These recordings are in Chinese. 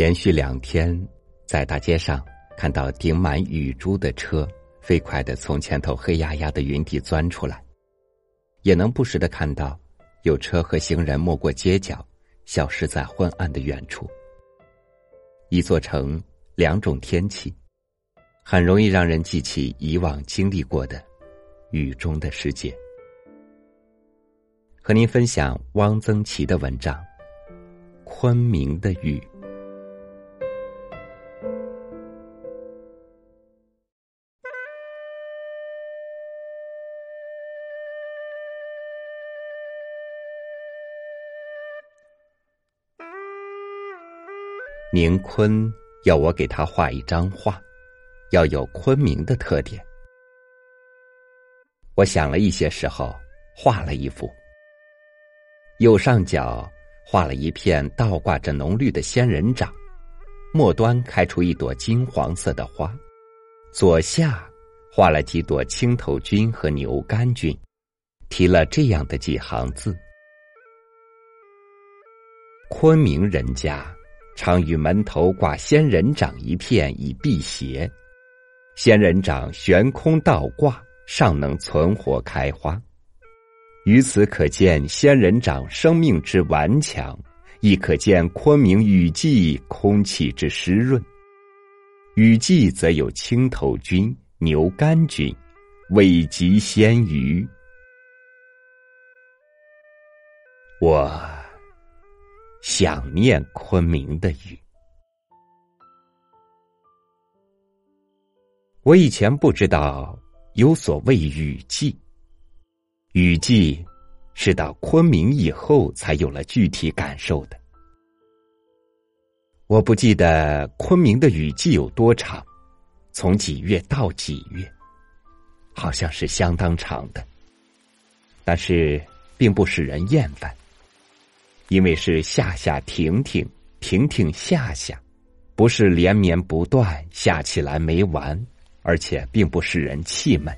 连续两天，在大街上看到顶满雨珠的车，飞快的从前头黑压压的云底钻出来，也能不时的看到有车和行人没过街角，消失在昏暗的远处。一座城，两种天气，很容易让人记起以往经历过的雨中的世界。和您分享汪曾祺的文章《昆明的雨》。宁坤要我给他画一张画，要有昆明的特点。我想了一些时候，画了一幅。右上角画了一片倒挂着浓绿的仙人掌，末端开出一朵金黄色的花，左下画了几朵青头菌和牛肝菌，提了这样的几行字：昆明人家。常于门头挂仙人掌一片以辟邪，仙人掌悬空倒挂，尚能存活开花。于此可见仙人掌生命之顽强，亦可见昆明雨季空气之湿润。雨季则有青头菌、牛肝菌，味极鲜鱼。我。想念昆明的雨。我以前不知道有所谓雨季，雨季是到昆明以后才有了具体感受的。我不记得昆明的雨季有多长，从几月到几月，好像是相当长的，但是并不使人厌烦。因为是下下停停，停停下下，不是连绵不断下起来没完，而且并不使人气闷。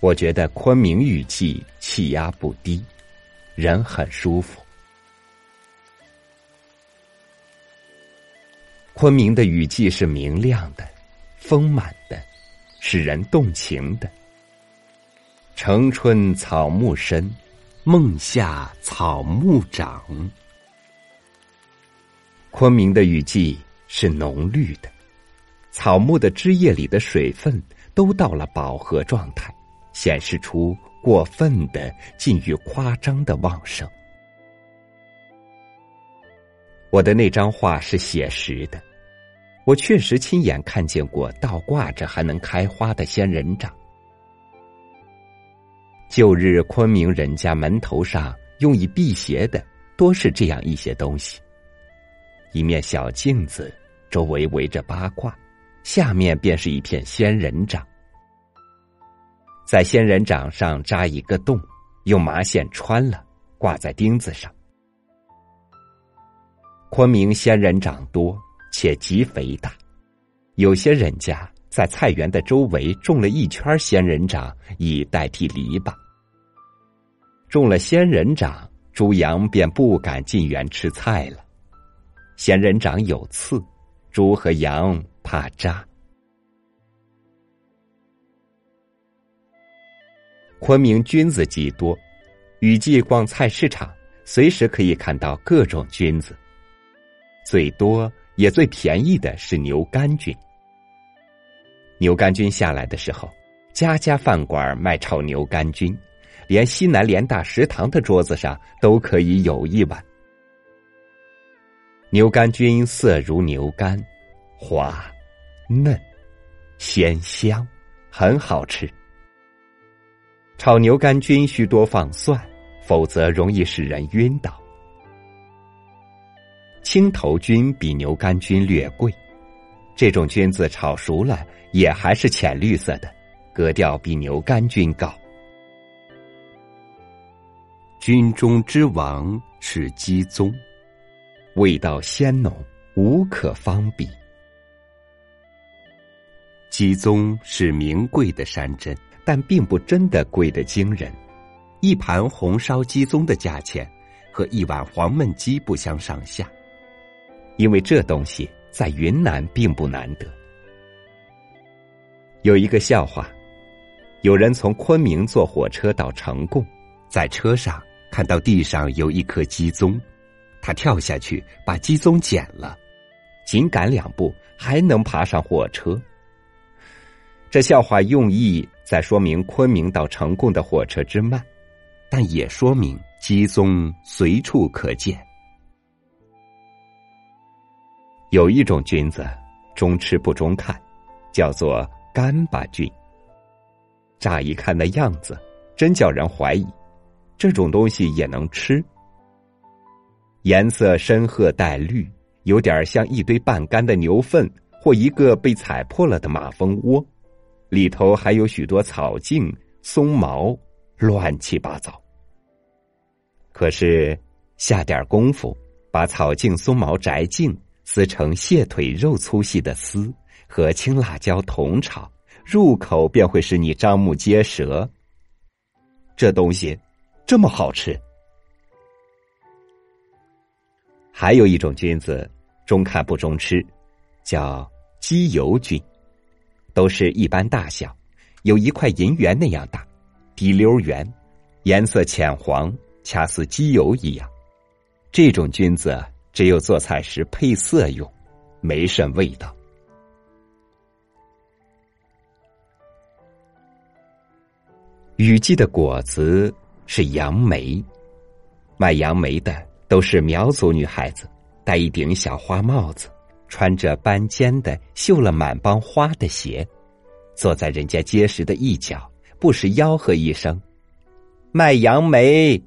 我觉得昆明雨季气压不低，人很舒服。昆明的雨季是明亮的、丰满的，使人动情的。城春草木深。梦下草木长，昆明的雨季是浓绿的，草木的枝叶里的水分都到了饱和状态，显示出过分的、近于夸张的旺盛。我的那张画是写实的，我确实亲眼看见过倒挂着还能开花的仙人掌。旧日昆明人家门头上用以辟邪的，多是这样一些东西：一面小镜子，周围围着八卦，下面便是一片仙人掌，在仙人掌上扎一个洞，用麻线穿了，挂在钉子上。昆明仙人掌多且极肥大，有些人家在菜园的周围种了一圈仙人掌，以代替篱笆。种了仙人掌，猪羊便不敢进园吃菜了。仙人掌有刺，猪和羊怕扎。昆明菌子极多，雨季逛菜市场，随时可以看到各种菌子。最多也最便宜的是牛肝菌。牛肝菌下来的时候，家家饭馆卖炒牛肝菌。连西南联大食堂的桌子上都可以有一碗牛肝菌，色如牛肝，滑、嫩、鲜香，很好吃。炒牛肝菌需多放蒜，否则容易使人晕倒。青头菌比牛肝菌略贵，这种菌子炒熟了也还是浅绿色的，格调比牛肝菌高。菌中之王是鸡枞，味道鲜浓，无可方比。鸡枞是名贵的山珍，但并不真的贵得惊人。一盘红烧鸡枞的价钱和一碗黄焖鸡不相上下。因为这东西在云南并不难得。有一个笑话，有人从昆明坐火车到成贡，在车上看到地上有一颗鸡枞，他跳下去把鸡枞捡了，紧赶两步还能爬上火车。这笑话用意在说明昆明到成贡的火车之慢，但也说明鸡枞随处可见。有一种菌子，中吃不中看，叫做。干巴菌，乍一看那样子，真叫人怀疑，这种东西也能吃。颜色深褐带绿，有点像一堆半干的牛粪或一个被踩破了的马蜂窝，里头还有许多草茎、松毛，乱七八糟。可是下点功夫，把草茎、松毛摘净，撕成蟹腿肉粗细的丝。和青辣椒同炒，入口便会使你张目结舌。这东西这么好吃。还有一种菌子，中看不中吃，叫鸡油菌，都是一般大小，有一块银元那样大，滴溜圆，颜色浅黄，恰似鸡油一样。这种菌子只有做菜时配色用，没甚味道。雨季的果子是杨梅，卖杨梅的都是苗族女孩子，戴一顶小花帽子，穿着斑尖的绣了满帮花的鞋，坐在人家结实的一角，不时吆喝一声：“卖杨梅。”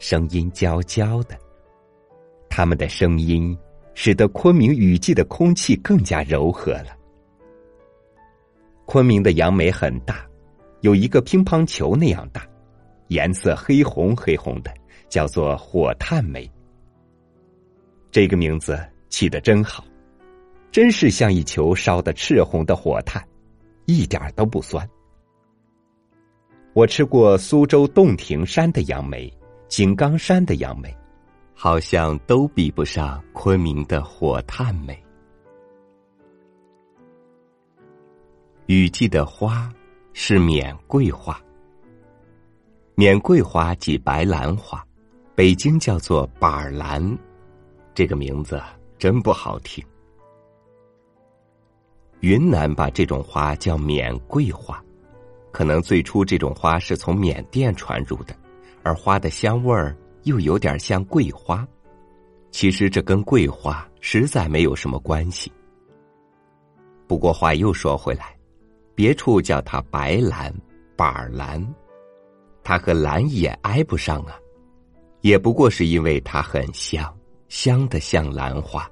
声音娇娇的，他们的声音使得昆明雨季的空气更加柔和了。昆明的杨梅很大。有一个乒乓球那样大，颜色黑红黑红的，叫做火炭梅。这个名字起的真好，真是像一球烧的赤红的火炭，一点都不酸。我吃过苏州洞庭山的杨梅，井冈山的杨梅，好像都比不上昆明的火炭美。雨季的花。是缅桂花，缅桂花即白兰花，北京叫做板兰，这个名字真不好听。云南把这种花叫缅桂花，可能最初这种花是从缅甸传入的，而花的香味儿又有点像桂花，其实这跟桂花实在没有什么关系。不过话又说回来。别处叫它白兰、板兰，它和兰也挨不上啊，也不过是因为它很香，香的像兰花。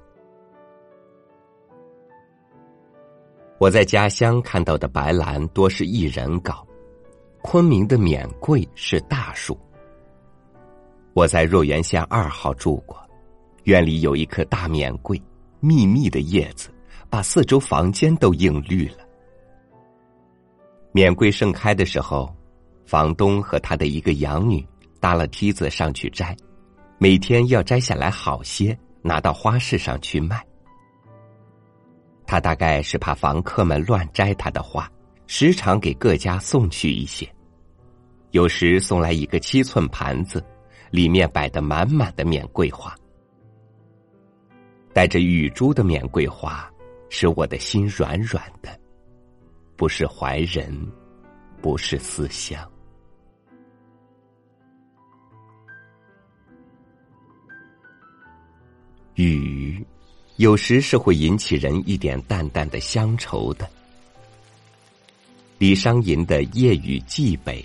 我在家乡看到的白兰多是一人高，昆明的缅桂是大树。我在若园巷二号住过，院里有一棵大缅桂，密密的叶子把四周房间都映绿了。缅桂盛开的时候，房东和他的一个养女搭了梯子上去摘，每天要摘下来好些，拿到花市上去卖。他大概是怕房客们乱摘他的花，时常给各家送去一些。有时送来一个七寸盘子，里面摆的满满的缅桂花，带着雨珠的缅桂花，使我的心软软的。不是怀人，不是思乡。雨有时是会引起人一点淡淡的乡愁的。李商隐的《夜雨寄北》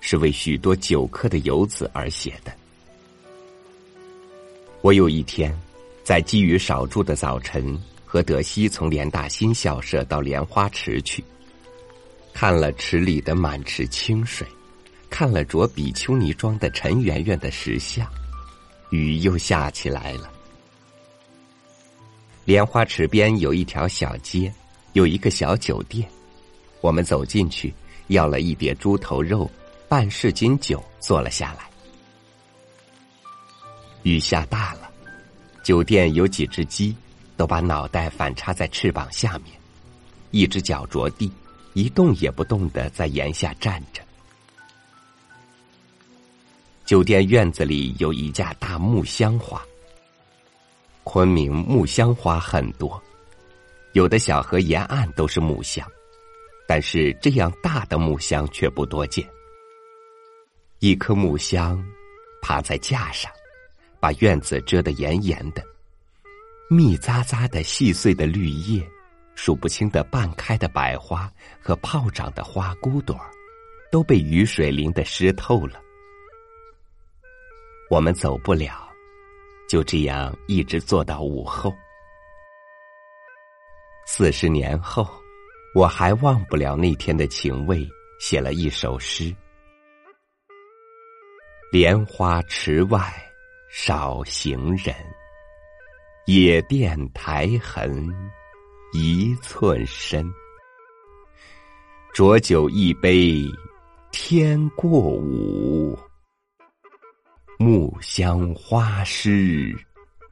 是为许多久客的游子而写的。我有一天在积雨少住的早晨。和德西从联大新校舍到莲花池去，看了池里的满池清水，看了着比丘尼装的陈圆圆的石像，雨又下起来了。莲花池边有一条小街，有一个小酒店，我们走进去，要了一碟猪头肉，半市斤酒，坐了下来。雨下大了。酒店有几只鸡，都把脑袋反插在翅膀下面，一只脚着地，一动也不动的在檐下站着。酒店院子里有一架大木箱花。昆明木香花很多，有的小河沿岸都是木香，但是这样大的木箱却不多见。一棵木香爬在架上，把院子遮得严严的，密匝匝的细碎的绿叶，数不清的半开的百花和泡长的花骨朵儿，都被雨水淋得湿透了。我们走不了。就这样一直坐到午后。四十年后，我还忘不了那天的情味，写了一首诗：莲花池外少行人，野店苔痕一寸深。浊酒一杯天过午。木香花湿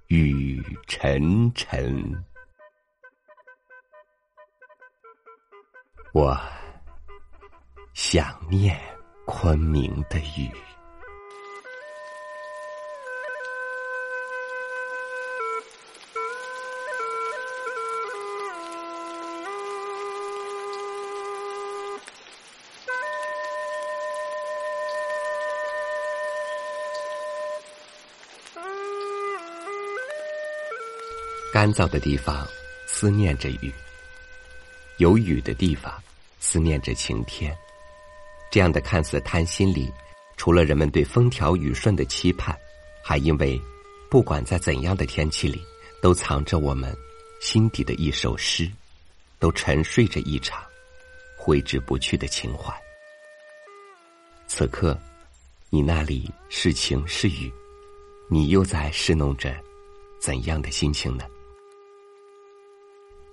雨沉沉，我想念昆明的雨。干燥的地方思念着雨，有雨的地方思念着晴天。这样的看似贪心里，除了人们对风调雨顺的期盼，还因为不管在怎样的天气里，都藏着我们心底的一首诗，都沉睡着一场挥之不去的情怀。此刻，你那里是晴是雨，你又在侍弄着怎样的心情呢？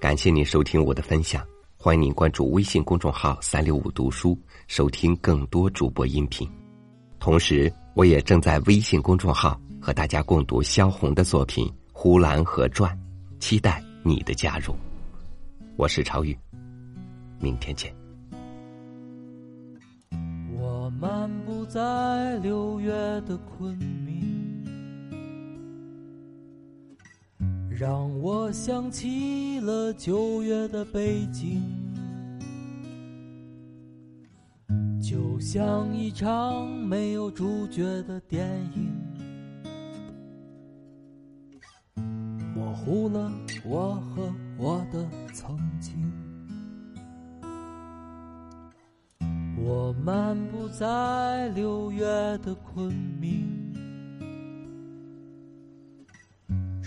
感谢您收听我的分享，欢迎您关注微信公众号“三六五读书”，收听更多主播音频。同时，我也正在微信公众号和大家共读萧红的作品《呼兰河传》，期待你的加入。我是朝雨，明天见。我漫步在六月的昆明。让我想起了九月的北京，就像一场没有主角的电影，模糊了我和我的曾经。我漫步在六月的昆明。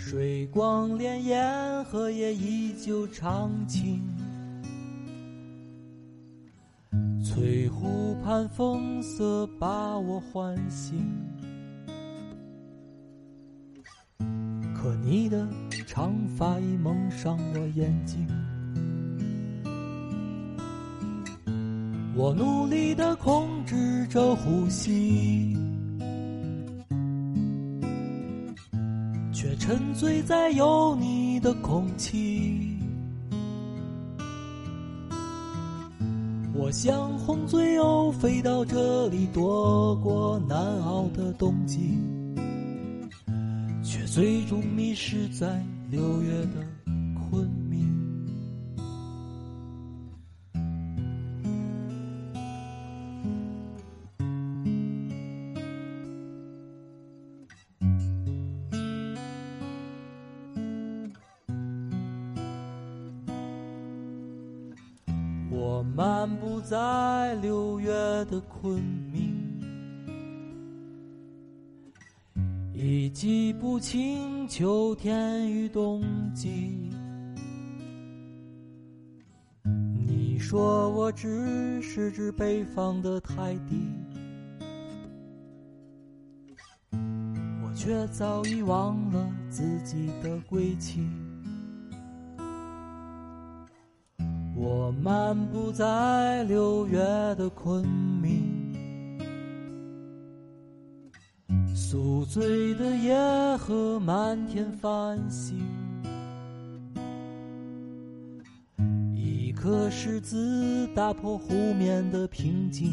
水光潋滟，荷叶依旧长青。翠湖畔风色把我唤醒，可你的长发已蒙上了眼睛。我努力地控制着呼吸。沉醉在有你的空气。我像红嘴鸥飞到这里，躲过难熬的冬季，却最终迷失在六月的。漫步在六月的昆明，已记不清秋天与冬季。你说我只是只北方的泰迪，我却早已忘了自己的归期。我漫步在六月的昆明，宿醉的夜和满天繁星，一颗石子打破湖面的平静，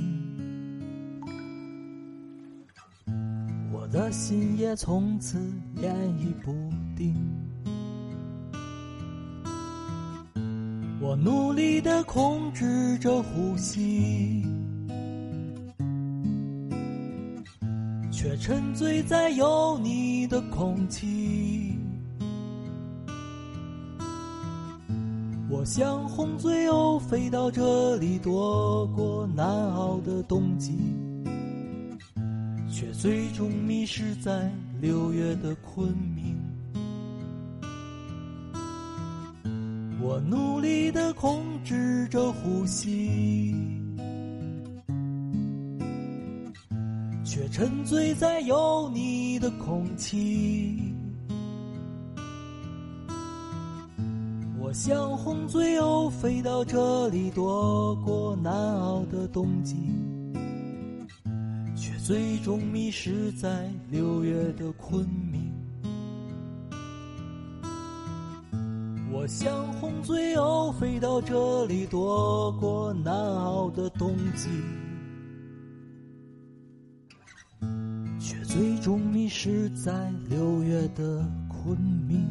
我的心也从此涟漪不定。我努力的控制着呼吸。却沉醉在有你的空气。我像红嘴鸥飞到这里，躲过难熬的冬季，却最终迷失在六月的昆明。我努力的控制着呼吸。却沉醉在有你的空气。我像红嘴鸥飞到这里，躲过难熬的冬季，却最终迷失在六月的昆明。我像红嘴鸥飞到这里，躲过难熬的冬季。却最终迷失在六月的昆明。